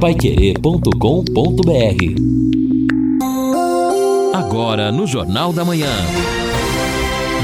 paiquerê.com.br Agora no Jornal da Manhã.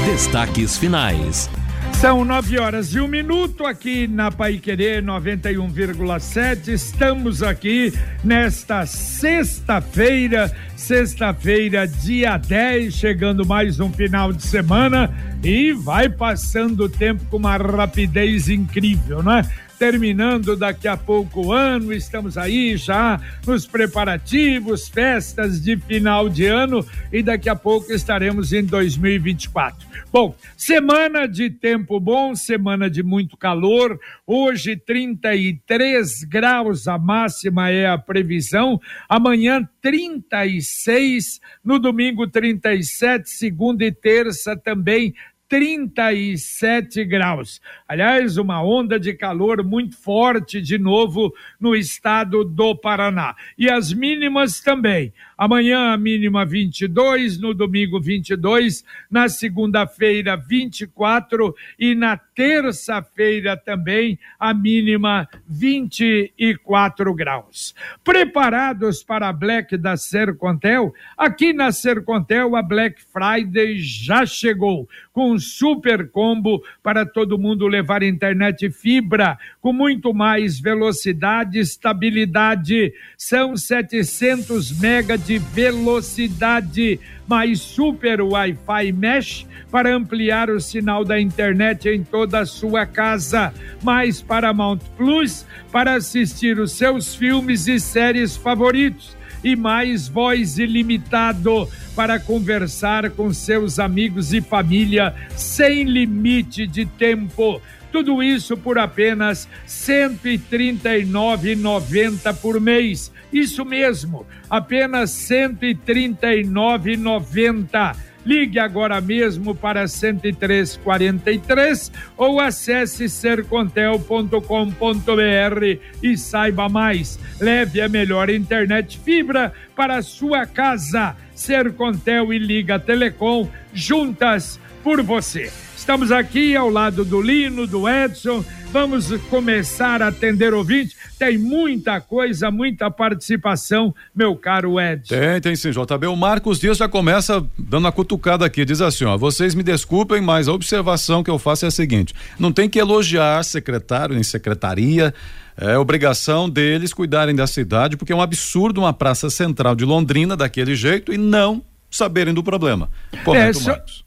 Destaques finais. São nove horas e um minuto aqui na Pai Querer 91,7. Estamos aqui nesta sexta-feira, sexta-feira, dia 10, chegando mais um final de semana e vai passando o tempo com uma rapidez incrível, não é? Terminando daqui a pouco o ano, estamos aí já nos preparativos, festas de final de ano e daqui a pouco estaremos em 2024. Bom, semana de tempo bom, semana de muito calor, hoje 33 graus a máxima é a previsão, amanhã 36, no domingo 37, segunda e terça também 37 graus. Aliás, uma onda de calor muito forte de novo no estado do Paraná. E as mínimas também. Amanhã a mínima 22, no domingo 22, na segunda-feira 24 e na terça-feira também a mínima 24 graus. Preparados para a Black da Sercontel? Aqui na Sercontel a Black Friday já chegou com um super combo para todo mundo levar internet fibra com muito mais velocidade e estabilidade. São 700 mega de velocidade, mais super Wi-Fi mesh para ampliar o sinal da internet em toda a sua casa, mais Paramount Plus para assistir os seus filmes e séries favoritos e mais voz ilimitado para conversar com seus amigos e família sem limite de tempo. Tudo isso por apenas R$ 139,90 por mês. Isso mesmo, apenas R$ 139,90. Ligue agora mesmo para 10343 ou acesse sercontel.com.br e saiba mais. Leve a melhor internet fibra para a sua casa. Sercontel e Liga Telecom juntas por você. Estamos aqui ao lado do Lino, do Edson. Vamos começar a atender ouvinte. Tem muita coisa, muita participação, meu caro Edson. Tem, tem sim, JB. O Marcos Dias já começa dando a cutucada aqui. Diz assim: ó, vocês me desculpem, mas a observação que eu faço é a seguinte: não tem que elogiar secretário nem secretaria. É obrigação deles cuidarem da cidade, porque é um absurdo uma praça central de Londrina daquele jeito e não saberem do problema. Correto, é, só, Marcos?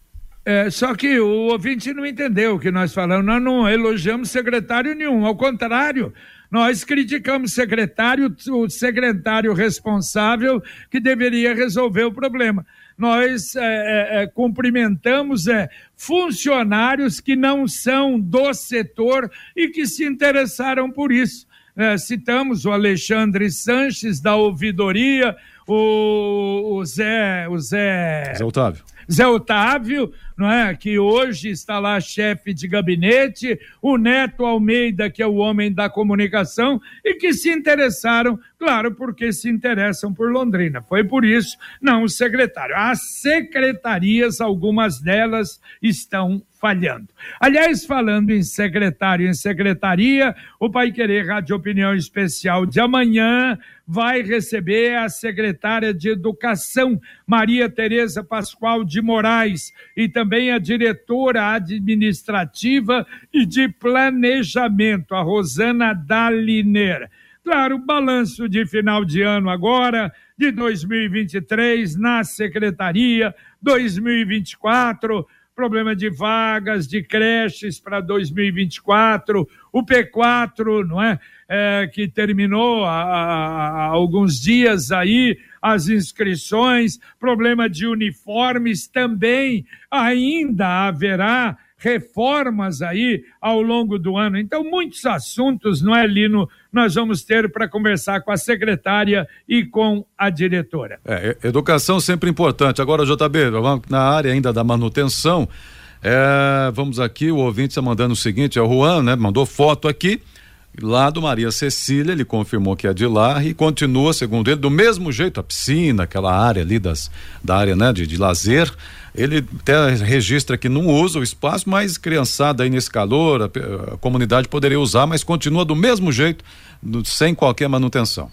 É, só que o ouvinte não entendeu o que nós falamos. Nós não elogiamos secretário nenhum, ao contrário. Nós criticamos secretário, o secretário responsável que deveria resolver o problema. Nós é, é, é cumprimentamos é, funcionários que não são do setor e que se interessaram por isso. É, citamos o Alexandre Sanches, da ouvidoria, o, o Zé. O Zé, Zé Otávio. Zé Otávio, não é? que hoje está lá chefe de gabinete, o Neto Almeida, que é o homem da comunicação, e que se interessaram, claro, porque se interessam por Londrina. Foi por isso, não o secretário. As secretarias, algumas delas estão falhando. Aliás, falando em secretário e em secretaria, o Pai Querer Rádio Opinião Especial de amanhã vai receber a secretária de Educação, Maria Tereza Pascoal de Moraes, e também a diretora administrativa e de planejamento, a Rosana Daliner. Claro, balanço de final de ano agora, de 2023 na secretaria, 2024 problema de vagas, de creches para 2024, o P4, não é? é que terminou há, há, alguns dias aí as inscrições, problema de uniformes também ainda haverá reformas aí ao longo do ano. Então, muitos assuntos, não é, Lino? Nós vamos ter para conversar com a secretária e com a diretora. É, educação sempre importante. Agora, JB, na área ainda da manutenção, é, vamos aqui, o ouvinte está mandando o seguinte: é o Juan, né? Mandou foto aqui lá do Maria Cecília, ele confirmou que é de lá e continua, segundo ele, do mesmo jeito, a piscina, aquela área ali das, da área né, de, de lazer, ele até registra que não usa o espaço, mas criançada aí nesse calor, a, a comunidade poderia usar, mas continua do mesmo jeito, sem qualquer manutenção.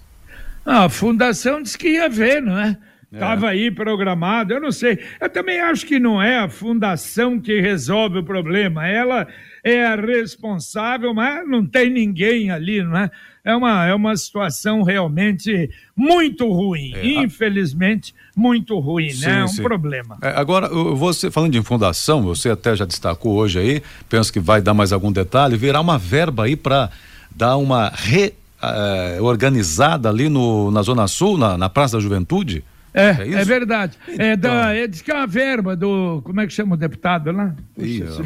Ah, a fundação disse que ia ver, não é? Estava é. aí programado, eu não sei. Eu também acho que não é a fundação que resolve o problema. Ela é a responsável, mas não tem ninguém ali, não é? É uma, é uma situação realmente muito ruim. É, Infelizmente, muito ruim, sim, né? É um sim. problema. É, agora, você falando em fundação, você até já destacou hoje aí, penso que vai dar mais algum detalhe, virá uma verba aí para dar uma reorganizada uh, ali no, na Zona Sul, na, na Praça da Juventude? É, é, é verdade. Então... É da, é, diz que é uma verba do. Como é que chama o deputado lá? Isso.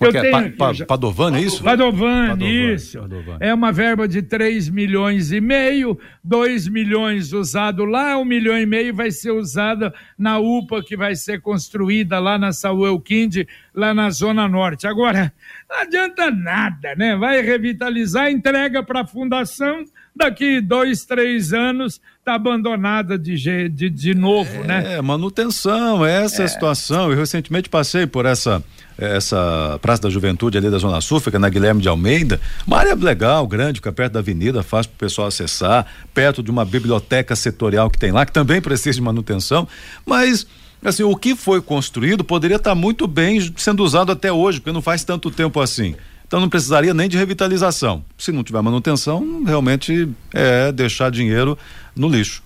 Eu é? tenho, pa, pa, Padovani, é isso? Padovani, Padovani isso. Padovani. É uma verba de 3 milhões e meio, 2 milhões usado lá, 1 milhão e meio vai ser usada na UPA que vai ser construída lá na Saúl Quinde, lá na Zona Norte. Agora, não adianta nada, né? Vai revitalizar, entrega para a fundação daqui dois, três anos está abandonada de, de, de novo, é, né? É, manutenção, essa é. a situação. Eu recentemente passei por essa essa Praça da Juventude ali da Zona Sul, fica na Guilherme de Almeida, uma área legal, grande, fica perto da avenida, fácil para o pessoal acessar, perto de uma biblioteca setorial que tem lá, que também precisa de manutenção, mas assim, o que foi construído poderia estar tá muito bem sendo usado até hoje, porque não faz tanto tempo assim. Então não precisaria nem de revitalização. Se não tiver manutenção, realmente é deixar dinheiro no lixo.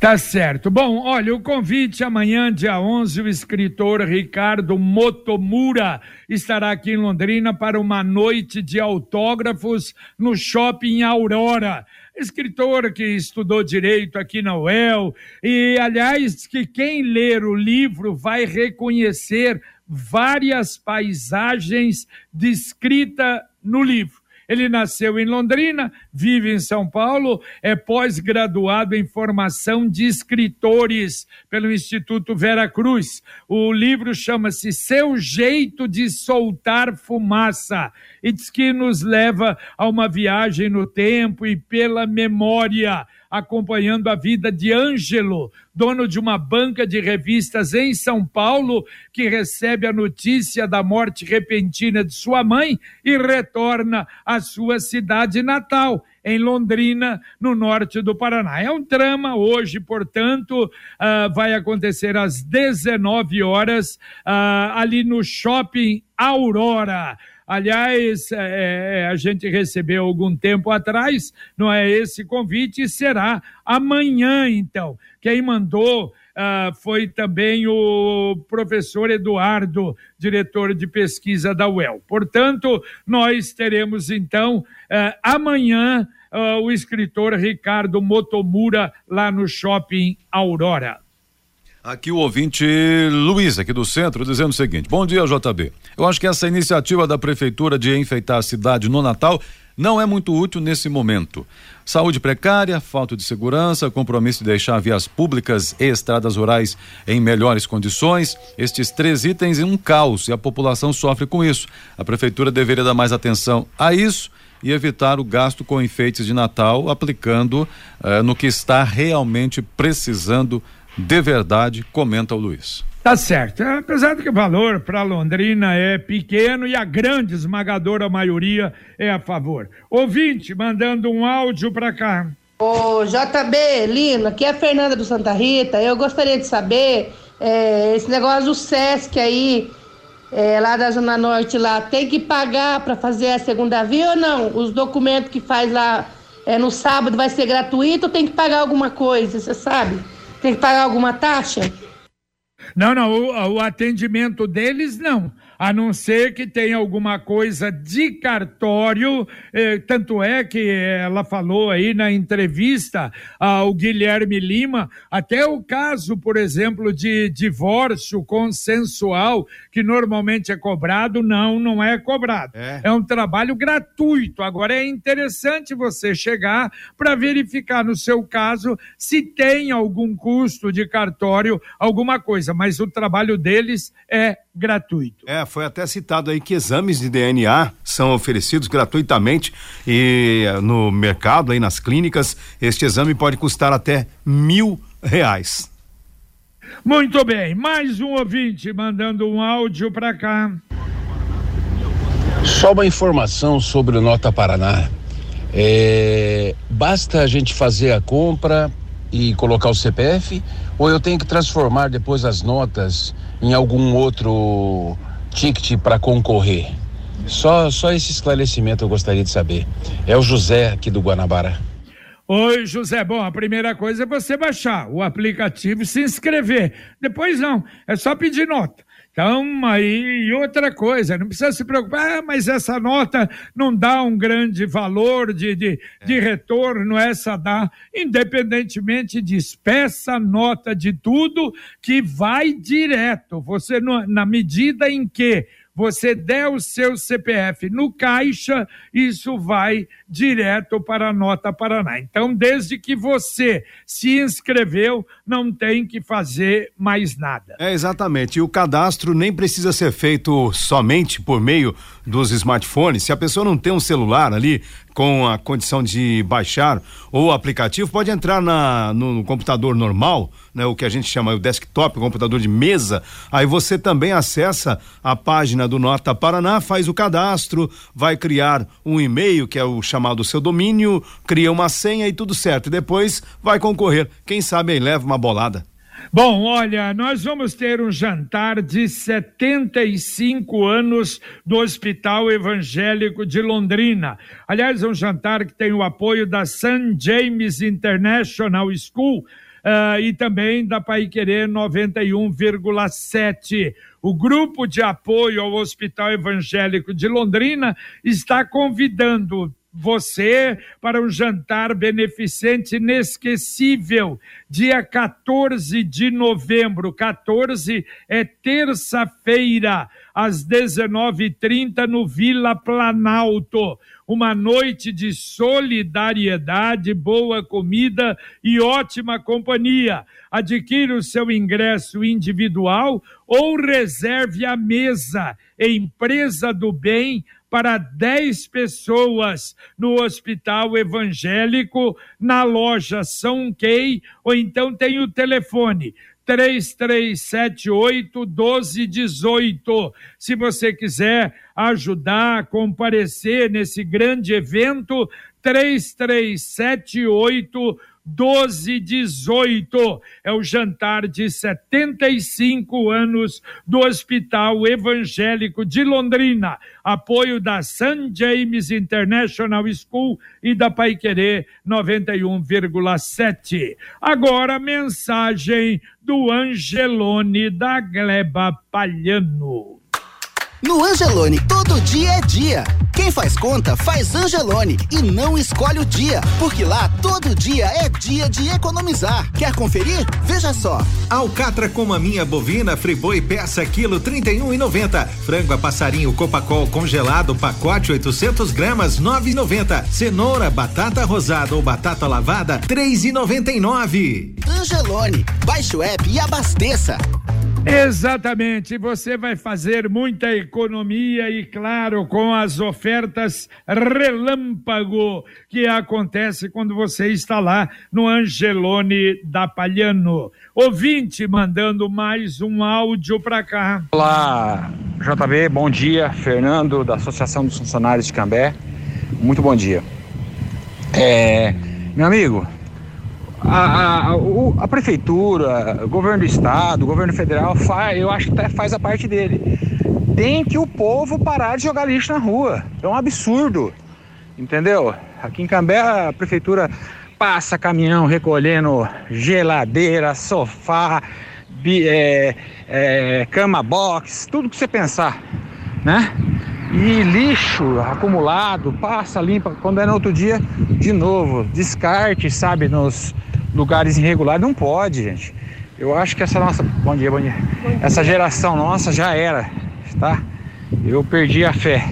Tá certo. Bom, olha, o convite amanhã, dia 11, o escritor Ricardo Motomura estará aqui em Londrina para uma noite de autógrafos no Shopping Aurora. Escritor que estudou direito aqui na UEL e, aliás, que quem ler o livro vai reconhecer várias paisagens descritas no livro. Ele nasceu em Londrina, vive em São Paulo, é pós-graduado em formação de escritores pelo Instituto Vera Cruz. O livro chama-se Seu Jeito de Soltar Fumaça e diz que nos leva a uma viagem no tempo e pela memória acompanhando a vida de Ângelo, dono de uma banca de revistas em São Paulo, que recebe a notícia da morte repentina de sua mãe e retorna à sua cidade natal em Londrina, no norte do Paraná. É um trama hoje, portanto, uh, vai acontecer às 19 horas uh, ali no Shopping Aurora. Aliás, é, é, a gente recebeu algum tempo atrás, não é esse convite, será amanhã, então. Quem mandou Uh, foi também o professor Eduardo, diretor de pesquisa da UEL. Portanto, nós teremos então uh, amanhã uh, o escritor Ricardo Motomura lá no Shopping Aurora. Aqui o ouvinte Luiz, aqui do centro, dizendo o seguinte: Bom dia, JB. Eu acho que essa iniciativa da prefeitura de enfeitar a cidade no Natal não é muito útil nesse momento. Saúde precária, falta de segurança, compromisso de deixar vias públicas e estradas rurais em melhores condições. Estes três itens em um caos e a população sofre com isso. A prefeitura deveria dar mais atenção a isso e evitar o gasto com enfeites de Natal, aplicando eh, no que está realmente precisando de verdade, comenta o Luiz. Tá certo. Apesar de que o valor para Londrina é pequeno e a grande esmagadora maioria é a favor. Ouvinte, mandando um áudio para cá. Ô, JB, Lino, aqui é a Fernanda do Santa Rita. Eu gostaria de saber é, esse negócio do Sesc aí, é, lá da Zona Norte, lá, tem que pagar para fazer a segunda via ou não? Os documentos que faz lá é, no sábado vai ser gratuito ou tem que pagar alguma coisa, você sabe? Tem que pagar alguma taxa? Não, não, o, o atendimento deles não a não ser que tenha alguma coisa de cartório. Eh, tanto é que ela falou aí na entrevista ao Guilherme Lima, até o caso, por exemplo, de divórcio consensual, que normalmente é cobrado, não, não é cobrado. É, é um trabalho gratuito. Agora é interessante você chegar para verificar no seu caso se tem algum custo de cartório, alguma coisa, mas o trabalho deles é gratuito. É, foi até citado aí que exames de DNA são oferecidos gratuitamente e eh, no mercado, aí nas clínicas, este exame pode custar até mil reais. Muito bem, mais um ouvinte mandando um áudio para cá. Só uma informação sobre o Nota Paraná. É, basta a gente fazer a compra e colocar o CPF ou eu tenho que transformar depois as notas em algum outro ticket para concorrer? Só, só esse esclarecimento eu gostaria de saber. É o José aqui do Guanabara. Oi, José. Bom, a primeira coisa é você baixar o aplicativo e se inscrever. Depois não, é só pedir nota. Então, aí, e outra coisa, não precisa se preocupar, ah, mas essa nota não dá um grande valor de, de, de retorno, essa dá, independentemente disso, peça nota de tudo que vai direto. Você, na medida em que você der o seu CPF no caixa, isso vai direto para a Nota Paraná. Então, desde que você se inscreveu, não tem que fazer mais nada. É, exatamente. E o cadastro nem precisa ser feito somente por meio dos smartphones. Se a pessoa não tem um celular ali com a condição de baixar o aplicativo, pode entrar na, no, no computador normal, né, o que a gente chama o desktop, o computador de mesa. Aí você também acessa a página do Nota Paraná, faz o cadastro, vai criar um e-mail, que é o chamado seu domínio, cria uma senha e tudo certo. Depois vai concorrer. Quem sabe aí leva uma bolada. Bom, olha, nós vamos ter um jantar de 75 anos do Hospital Evangélico de Londrina. Aliás, é um jantar que tem o apoio da St. James International School uh, e também da Pai Querer 91,7. O grupo de apoio ao Hospital Evangélico de Londrina está convidando você para um jantar beneficente inesquecível, dia 14 de novembro. 14 é terça-feira, às 19h30, no Vila Planalto. Uma noite de solidariedade, boa comida e ótima companhia. Adquira o seu ingresso individual ou reserve a mesa. Empresa do Bem para 10 pessoas no Hospital Evangélico, na loja São Key, ou então tem o telefone 3378 1218. Se você quiser ajudar, comparecer nesse grande evento, 3378 1218. É o jantar de 75 anos do Hospital Evangélico de Londrina. Apoio da St. James International School e da Paiquerê 91,7. Agora, mensagem do Angelone da Gleba Palhano. No Angelone, todo dia é dia. Quem faz conta, faz Angelone e não escolhe o dia, porque lá todo dia é dia de economizar. Quer conferir? Veja só. Alcatra com maminha bovina, friboi peça quilo 31,90. Frango a passarinho Copacol congelado, pacote 800 gramas 9,90. Cenoura, batata rosada ou batata lavada 3,99. Angelone, baixe o app e abasteça. Exatamente, você vai fazer muita economia e, claro, com as ofertas relâmpago que acontece quando você está lá no Angelone da Palhano. Ouvinte mandando mais um áudio para cá. Olá, JB, bom dia. Fernando, da Associação dos Funcionários de Cambé. Muito bom dia. É, meu amigo, a, a, a, prefeitura, o governo do estado, o governo federal, faz, eu acho que tá, faz a parte dele. Tem que o povo parar de jogar lixo na rua. É um absurdo. Entendeu? Aqui em Cambé a prefeitura passa caminhão recolhendo geladeira, sofá, bi, é, é, cama box, tudo que você pensar, né? E lixo acumulado, passa, limpa, quando é no outro dia, de novo, descarte, sabe, nos, lugares irregulares. Não pode, gente. Eu acho que essa nossa. Bom dia, bom dia. Bom dia. Essa geração nossa já era, tá? Eu perdi a fé.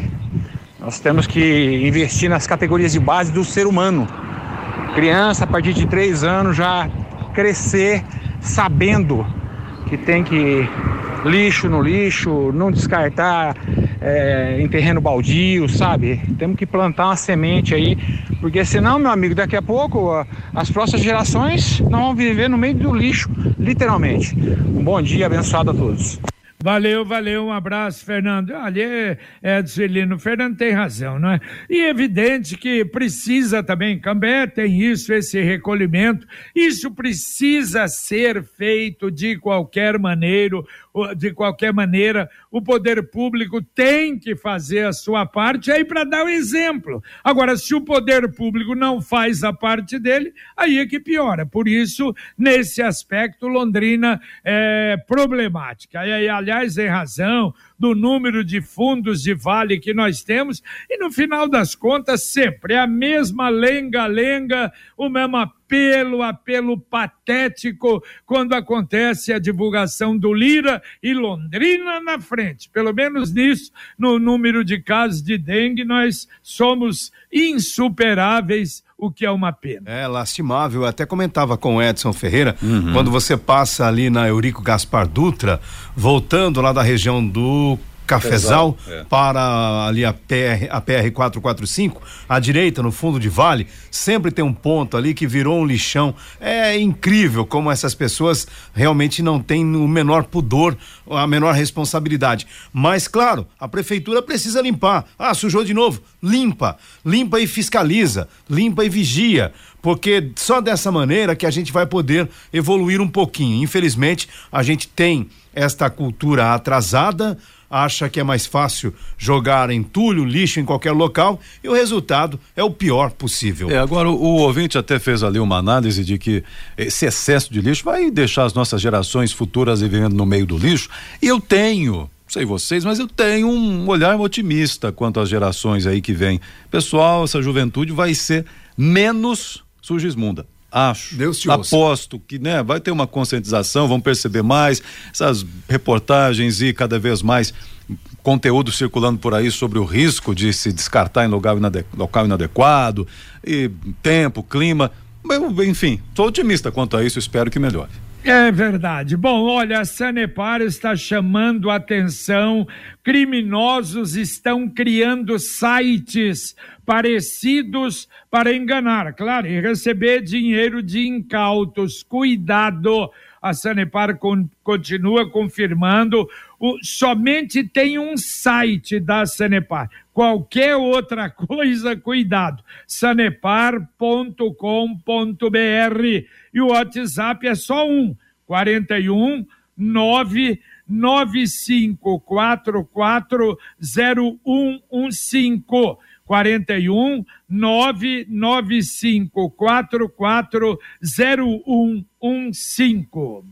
Nós temos que investir nas categorias de base do ser humano. Criança, a partir de três anos, já crescer sabendo que tem que lixo no lixo, não descartar é, em terreno baldio, sabe? Temos que plantar uma semente aí, porque senão, meu amigo, daqui a pouco as próximas gerações não vão viver no meio do lixo, literalmente. Um bom dia, abençoado a todos. Valeu, valeu, um abraço, Fernando. Olha, Edson Lino, o Fernando tem razão, não é? E é evidente que precisa também, Cambé tem isso, esse recolhimento, isso precisa ser feito de qualquer maneira, de qualquer maneira, o poder público tem que fazer a sua parte aí para dar o exemplo. Agora, se o poder público não faz a parte dele, aí é que piora. Por isso, nesse aspecto, Londrina é problemática. E aliás, em razão do número de fundos de vale que nós temos, e no final das contas, sempre é a mesma lenga-lenga, o mesmo apelo, apelo patético, quando acontece a divulgação do Lira e Londrina na frente. Pelo menos nisso, no número de casos de dengue, nós somos insuperáveis o que é uma pena. É lastimável. Eu até comentava com o Edson Ferreira, uhum. quando você passa ali na Eurico Gaspar Dutra, voltando lá da região do Cafezal é. para ali a PR, a PR 445, à direita, no fundo de vale, sempre tem um ponto ali que virou um lixão. É incrível como essas pessoas realmente não têm o menor pudor, a menor responsabilidade. Mas, claro, a prefeitura precisa limpar. Ah, sujou de novo. Limpa. Limpa e fiscaliza. Limpa e vigia porque só dessa maneira que a gente vai poder evoluir um pouquinho. Infelizmente, a gente tem esta cultura atrasada, acha que é mais fácil jogar entulho, lixo em qualquer local e o resultado é o pior possível. É, agora o, o ouvinte até fez ali uma análise de que esse excesso de lixo vai deixar as nossas gerações futuras vivendo no meio do lixo e eu tenho sei vocês, mas eu tenho um olhar otimista quanto às gerações aí que vêm. Pessoal, essa juventude vai ser menos sujesmunda acho. Deus te Aposto ouça. que né, vai ter uma conscientização, vão perceber mais essas reportagens e cada vez mais conteúdo circulando por aí sobre o risco de se descartar em local, inade local inadequado, e tempo, clima. Eu, enfim, sou otimista quanto a isso, espero que melhore. É verdade. Bom, olha, a Sanepar está chamando a atenção. Criminosos estão criando sites parecidos para enganar, claro, e receber dinheiro de incautos. Cuidado! A Sanepar con continua confirmando. O, somente tem um site da Sanepar. Qualquer outra coisa, cuidado. sanepar.com.br. E o WhatsApp é só um: 41 9 95440115. 41 995440115.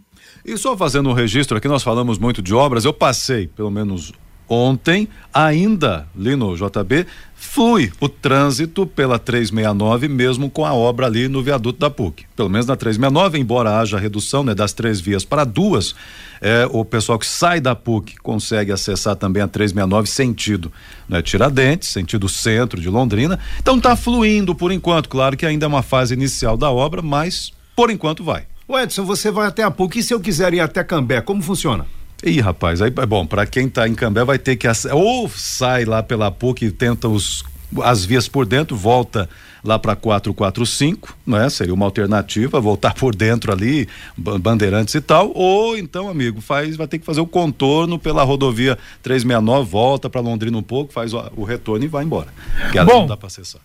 E só fazendo um registro aqui, nós falamos muito de obras, eu passei pelo menos ontem, ainda ali no JB, flui o trânsito pela 369, mesmo com a obra ali no viaduto da PUC. Pelo menos na 369, embora haja redução né, das três vias para duas, é, o pessoal que sai da PUC consegue acessar também a 369 sentido né, Tiradentes, sentido centro de Londrina. Então está fluindo por enquanto. Claro que ainda é uma fase inicial da obra, mas por enquanto vai. O Edson, você vai até a PUC e se eu quiser ir até Cambé, como funciona? Ih, rapaz, aí, bom, para quem tá em Cambé vai ter que ou sai lá pela PUC e tenta os as vias por dentro, volta lá para 445, né? Seria uma alternativa, voltar por dentro ali, bandeirantes e tal, ou então, amigo, faz, vai ter que fazer o contorno pela rodovia 369, volta para Londrina um pouco, faz o, o, retorno e vai embora. Que Bom, não dá para acessar.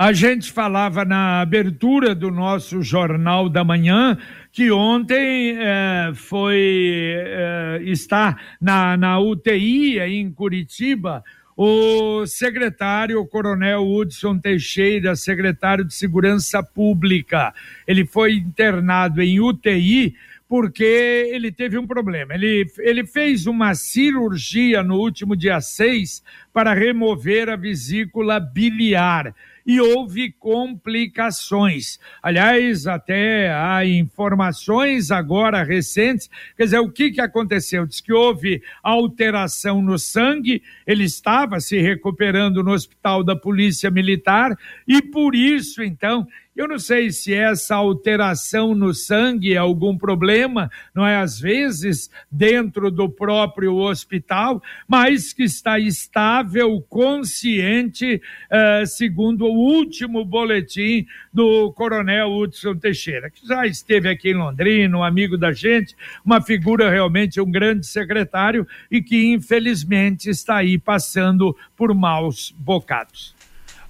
A gente falava na abertura do nosso Jornal da Manhã que ontem é, foi é, está na, na UTI em Curitiba o secretário, o coronel Hudson Teixeira, secretário de Segurança Pública. Ele foi internado em UTI porque ele teve um problema. Ele, ele fez uma cirurgia no último dia 6 para remover a vesícula biliar e houve complicações. Aliás, até há informações agora recentes, quer dizer, o que, que aconteceu? Diz que houve alteração no sangue, ele estava se recuperando no hospital da Polícia Militar e por isso, então, eu não sei se essa alteração no sangue é algum problema, não é? Às vezes, dentro do próprio hospital, mas que está estável, consciente, uh, segundo o último boletim do Coronel Hudson Teixeira, que já esteve aqui em Londrina, um amigo da gente, uma figura realmente, um grande secretário e que infelizmente está aí passando por maus bocados.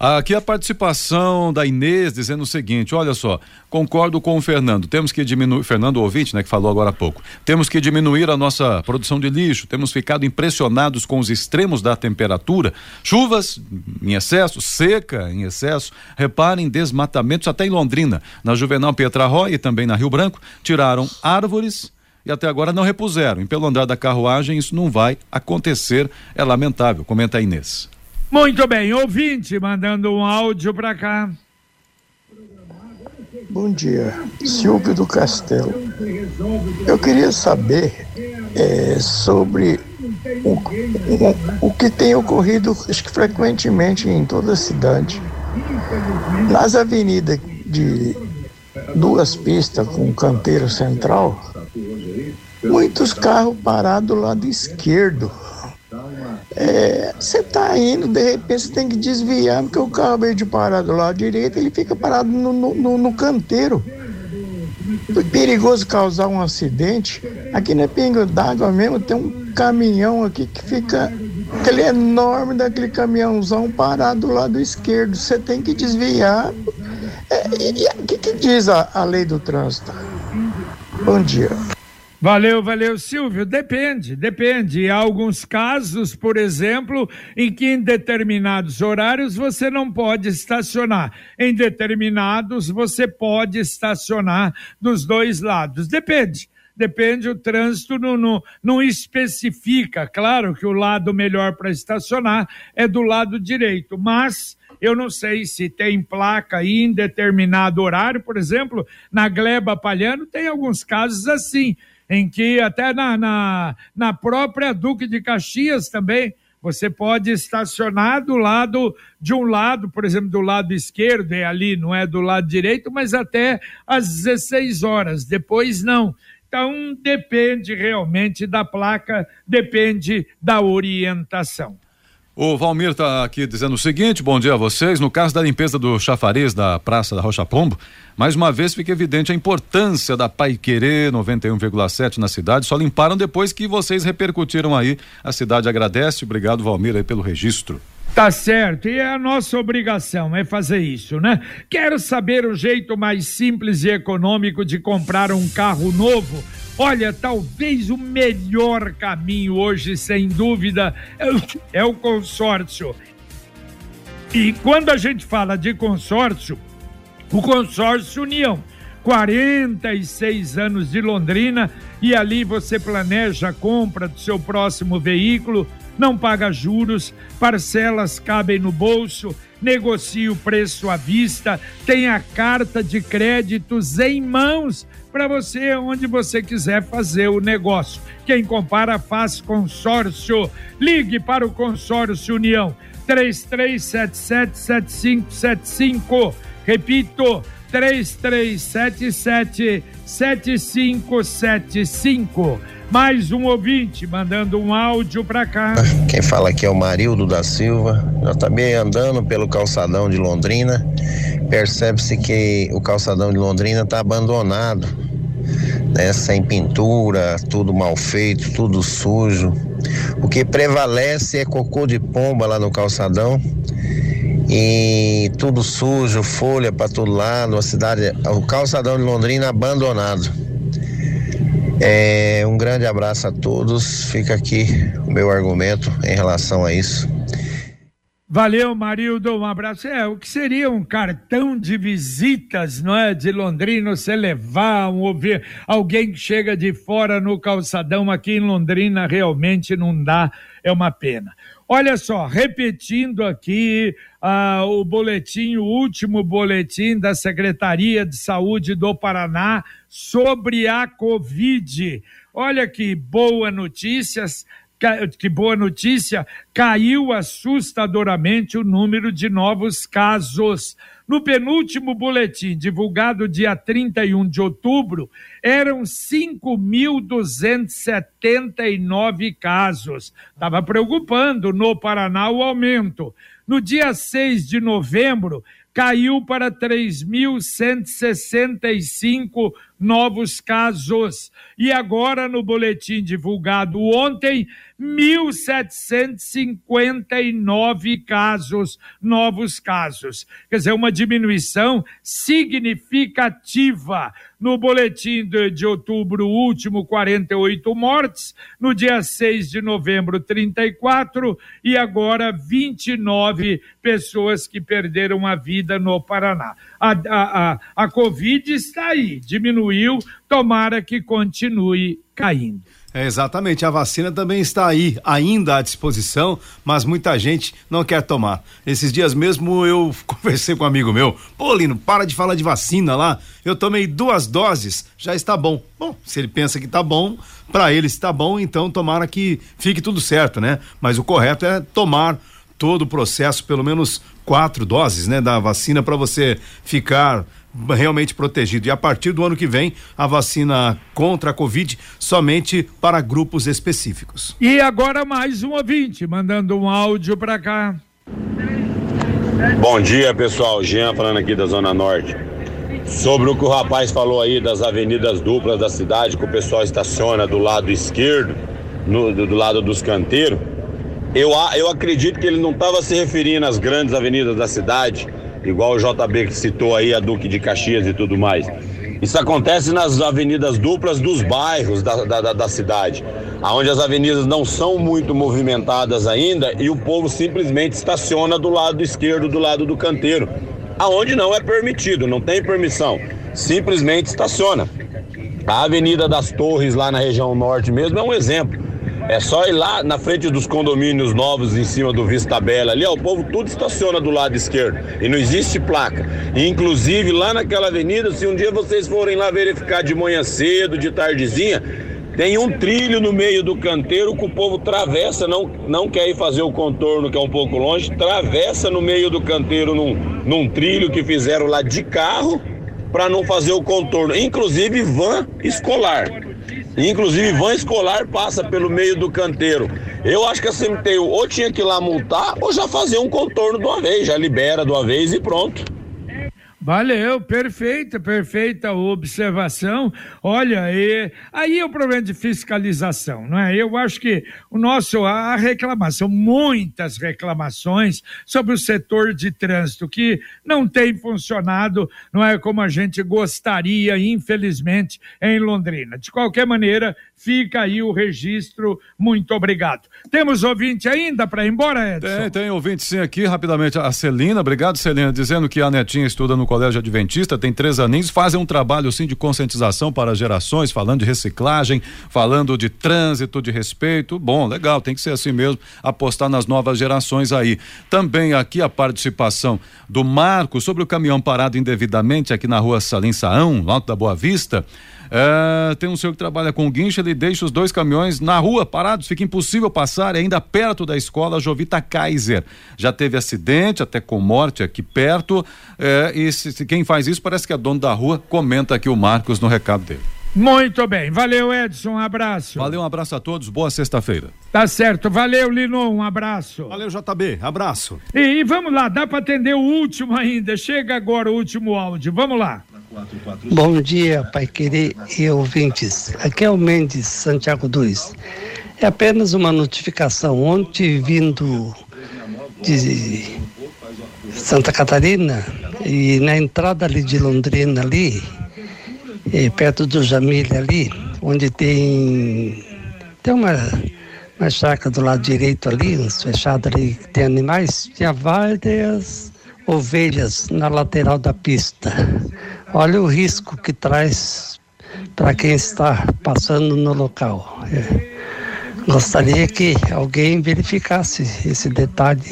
Aqui a participação da Inês dizendo o seguinte: olha só, concordo com o Fernando, temos que diminuir, Fernando ouvinte, né, que falou agora há pouco, temos que diminuir a nossa produção de lixo, temos ficado impressionados com os extremos da temperatura, chuvas em excesso, seca em excesso, reparem desmatamentos até em Londrina, na Juvenal Pietrarroy e também na Rio Branco, tiraram árvores e até agora não repuseram. E pelo andar da carruagem isso não vai acontecer, é lamentável, comenta a Inês. Muito bem, ouvinte mandando um áudio para cá. Bom dia, Silvio do Castelo. Eu queria saber é, sobre o, o, o que tem ocorrido, frequentemente em toda a cidade. Nas avenidas de duas pistas com canteiro central, muitos carros parados do lado esquerdo é, você é, está indo, de repente você tem que desviar, porque o carro veio de parar do lado direito, ele fica parado no, no, no canteiro. Perigoso causar um acidente. Aqui na Pingo d'Água mesmo tem um caminhão aqui que fica. Aquele enorme daquele caminhãozão parado do lado esquerdo. Você tem que desviar. É, o que, que diz a, a lei do trânsito? Bom dia. Valeu, valeu, Silvio. Depende, depende. Há alguns casos, por exemplo, em que em determinados horários você não pode estacionar. Em determinados você pode estacionar dos dois lados. Depende. Depende, o trânsito não, não, não especifica. Claro que o lado melhor para estacionar é do lado direito, mas eu não sei se tem placa aí em determinado horário, por exemplo, na Gleba Palhano tem alguns casos assim em que até na, na, na própria Duque de Caxias também você pode estacionar do lado de um lado, por exemplo, do lado esquerdo, é ali, não é do lado direito, mas até às 16 horas. Depois não. Então depende realmente da placa, depende da orientação. O Valmir está aqui dizendo o seguinte: bom dia a vocês. No caso da limpeza do chafariz da Praça da Rocha Pombo, mais uma vez fica evidente a importância da Pai Querer 91,7 na cidade. Só limparam depois que vocês repercutiram aí. A cidade agradece. Obrigado, Valmir, aí pelo registro. Tá certo, e é a nossa obrigação é fazer isso, né? Quero saber o jeito mais simples e econômico de comprar um carro novo Olha, talvez o melhor caminho hoje, sem dúvida, é o consórcio. E quando a gente fala de consórcio, o consórcio União. 46 anos de Londrina e ali você planeja a compra do seu próximo veículo, não paga juros, parcelas cabem no bolso, negocia o preço à vista, tem a carta de créditos em mãos para você onde você quiser fazer o negócio. Quem compara faz consórcio. Ligue para o consórcio União 33777575. Repito, 3377 7575. Mais um ouvinte mandando um áudio para cá. Quem fala aqui é o Marildo da Silva. Nós também andando pelo calçadão de Londrina. Percebe-se que o calçadão de Londrina está abandonado, né? Sem pintura, tudo mal feito, tudo sujo. O que prevalece é cocô de pomba lá no calçadão e tudo sujo, folha para todo lado, a cidade, o calçadão de Londrina abandonado. É, um grande abraço a todos. Fica aqui o meu argumento em relação a isso. Valeu, Marildo, um abraço. É, o que seria um cartão de visitas, não é? De Londrina, você levar, um, ouvir alguém que chega de fora no calçadão aqui em Londrina, realmente não dá, é uma pena. Olha só, repetindo aqui ah, o boletim, o último boletim da Secretaria de Saúde do Paraná sobre a Covid. Olha que boa notícia, que boa notícia, caiu assustadoramente o número de novos casos. No penúltimo boletim, divulgado dia 31 de outubro, eram 5.279 casos. Estava preocupando no Paraná o aumento. No dia 6 de novembro, caiu para 3.165 novos casos. E agora, no boletim divulgado ontem, 1.759 casos, novos casos. Quer dizer, uma diminuição significativa. No boletim de, de, outubro último, 48 mortes. No dia 6 de novembro, 34. E agora, 29 pessoas que perderam a vida no Paraná. A, a, a, a Covid está aí, diminuiu, tomara que continue caindo. É, exatamente, a vacina também está aí, ainda à disposição, mas muita gente não quer tomar. Esses dias mesmo eu conversei com um amigo meu, pô Lino, para de falar de vacina lá, eu tomei duas doses, já está bom. Bom, se ele pensa que está bom, para ele está bom, então tomara que fique tudo certo, né? Mas o correto é tomar todo o processo, pelo menos quatro doses, né, da vacina para você ficar realmente protegido. E a partir do ano que vem, a vacina contra a Covid somente para grupos específicos. E agora mais um ouvinte mandando um áudio para cá. Bom dia, pessoal. Jean falando aqui da Zona Norte. Sobre o que o rapaz falou aí das avenidas duplas da cidade, que o pessoal estaciona do lado esquerdo, no, do, do lado dos canteiros. Eu, eu acredito que ele não estava se referindo às grandes avenidas da cidade, igual o JB que citou aí, a Duque de Caxias e tudo mais. Isso acontece nas avenidas duplas dos bairros da, da, da, cidade, onde as avenidas não são muito movimentadas ainda e o povo simplesmente estaciona do lado esquerdo, do lado do canteiro, aonde não é permitido, não tem permissão, simplesmente estaciona. A Avenida das Torres, lá na região norte mesmo, é um exemplo. É só ir lá na frente dos condomínios novos em cima do Vista Bela ali, ó, o povo tudo estaciona do lado esquerdo e não existe placa. Inclusive lá naquela avenida, se um dia vocês forem lá verificar de manhã cedo, de tardezinha, tem um trilho no meio do canteiro que o povo travessa, não, não quer ir fazer o contorno que é um pouco longe, travessa no meio do canteiro num, num trilho que fizeram lá de carro para não fazer o contorno, inclusive van escolar. Inclusive, van escolar passa pelo meio do canteiro. Eu acho que a CMTU ou tinha que ir lá multar ou já fazer um contorno de uma vez, já libera de uma vez e pronto. Valeu, perfeita, perfeita observação. Olha, e, aí é o problema de fiscalização, não é? Eu acho que o nosso, a reclamação, muitas reclamações sobre o setor de trânsito que não tem funcionado, não é como a gente gostaria, infelizmente, em Londrina. De qualquer maneira, fica aí o registro. Muito obrigado. Temos ouvinte ainda para ir embora, Edson? Tem, tem ouvinte sim aqui, rapidamente. A Celina, obrigado, Celina, dizendo que a netinha estuda no Colégio Adventista, tem três aninhos, fazem um trabalho sim de conscientização para gerações, falando de reciclagem, falando de trânsito, de respeito. Bom, legal, tem que ser assim mesmo, apostar nas novas gerações aí. Também aqui a participação do Marco sobre o caminhão parado indevidamente aqui na rua Salim Saão, lá da Boa Vista. É, tem um senhor que trabalha com guincho, ele deixa os dois caminhões na rua parados, fica impossível passar, ainda perto da escola Jovita Kaiser. Já teve acidente, até com morte aqui perto, é, e se, se, quem faz isso parece que é dono da rua, comenta aqui o Marcos no recado dele. Muito bem, valeu Edson, um abraço. Valeu, um abraço a todos, boa sexta-feira. Tá certo, valeu Lino, um abraço. Valeu JB, abraço. E, e vamos lá, dá para atender o último ainda, chega agora o último áudio, vamos lá. Bom dia, Pai Querer e ouvintes. Aqui é o Mendes, Santiago 2. É apenas uma notificação. Ontem, vindo de Santa Catarina e na entrada ali de Londrina, ali, perto do Jamile ali, onde tem, tem uma, uma chácara do lado direito ali, uns fechados ali, que tem animais, tinha várias ovelhas na lateral da pista. Olha o risco que traz para quem está passando no local. É. Gostaria que alguém verificasse esse detalhe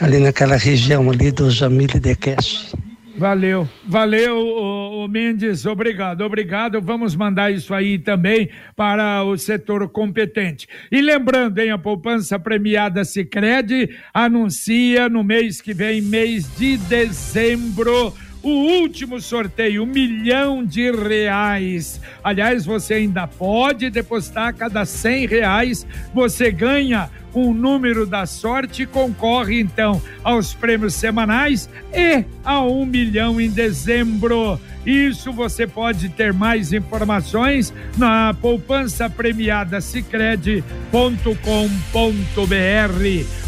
ali naquela região ali do Jamile de Cash. Valeu, valeu, o, Mendes, obrigado, obrigado. Vamos mandar isso aí também para o setor competente. E lembrando, hein, a poupança premiada Sicredi anuncia no mês que vem, mês de dezembro, o último sorteio, um milhão de reais. Aliás, você ainda pode depositar a cada cem reais, você ganha um número da sorte concorre então aos prêmios semanais e a um milhão em dezembro. Isso você pode ter mais informações na poupança premiada cicred.com.br.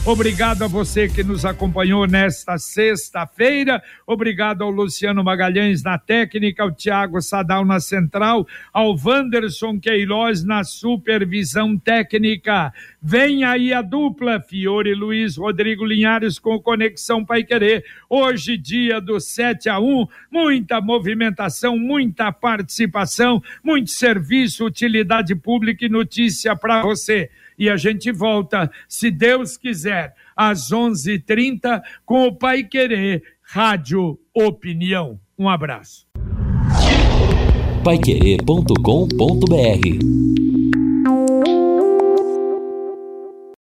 Obrigado a você que nos acompanhou nesta sexta-feira. Obrigado ao Luciano Magalhães na técnica, ao Tiago Sadal na central, ao Wanderson Queiroz na supervisão técnica. Vem aí a dupla Fiore Luiz Rodrigo Linhares com Conexão Pai Querer. Hoje, dia do 7 a 1, muita movimentação, muita participação, muito serviço, utilidade pública e notícia para você e a gente volta, se Deus quiser, às 11:30 com o Pai Querer Rádio Opinião. Um abraço. Paiquerê.com.br